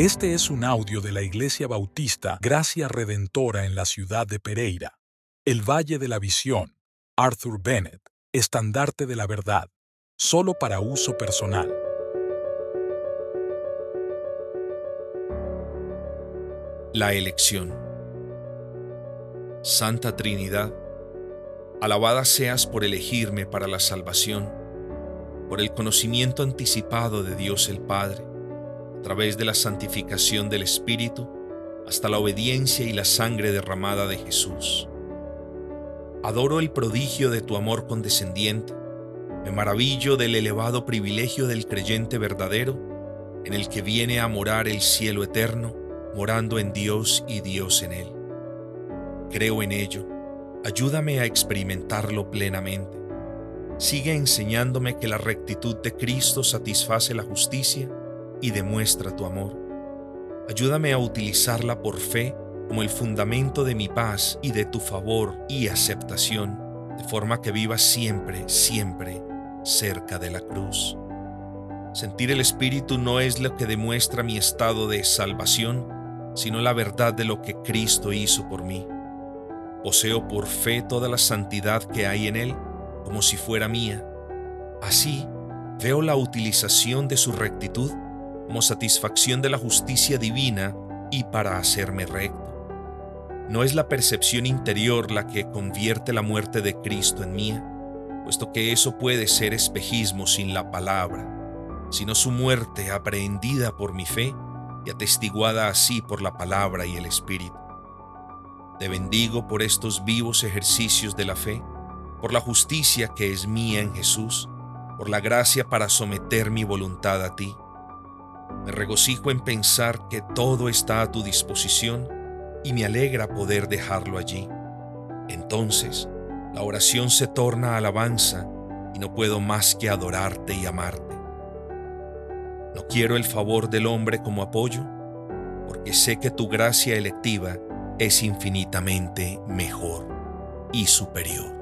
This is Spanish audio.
Este es un audio de la Iglesia Bautista Gracia Redentora en la ciudad de Pereira, el Valle de la Visión, Arthur Bennett, estandarte de la verdad, solo para uso personal. La elección. Santa Trinidad, alabada seas por elegirme para la salvación, por el conocimiento anticipado de Dios el Padre a través de la santificación del Espíritu, hasta la obediencia y la sangre derramada de Jesús. Adoro el prodigio de tu amor condescendiente, me maravillo del elevado privilegio del creyente verdadero, en el que viene a morar el cielo eterno, morando en Dios y Dios en él. Creo en ello, ayúdame a experimentarlo plenamente. Sigue enseñándome que la rectitud de Cristo satisface la justicia y demuestra tu amor. Ayúdame a utilizarla por fe como el fundamento de mi paz y de tu favor y aceptación, de forma que viva siempre, siempre cerca de la cruz. Sentir el Espíritu no es lo que demuestra mi estado de salvación, sino la verdad de lo que Cristo hizo por mí. Poseo por fe toda la santidad que hay en Él, como si fuera mía. Así, veo la utilización de su rectitud como satisfacción de la justicia divina y para hacerme recto. No es la percepción interior la que convierte la muerte de Cristo en mía, puesto que eso puede ser espejismo sin la palabra, sino su muerte aprehendida por mi fe y atestiguada así por la palabra y el Espíritu. Te bendigo por estos vivos ejercicios de la fe, por la justicia que es mía en Jesús, por la gracia para someter mi voluntad a ti me regocijo en pensar que todo está a tu disposición y me alegra poder dejarlo allí. Entonces, la oración se torna alabanza y no puedo más que adorarte y amarte. No quiero el favor del hombre como apoyo, porque sé que tu gracia electiva es infinitamente mejor y superior.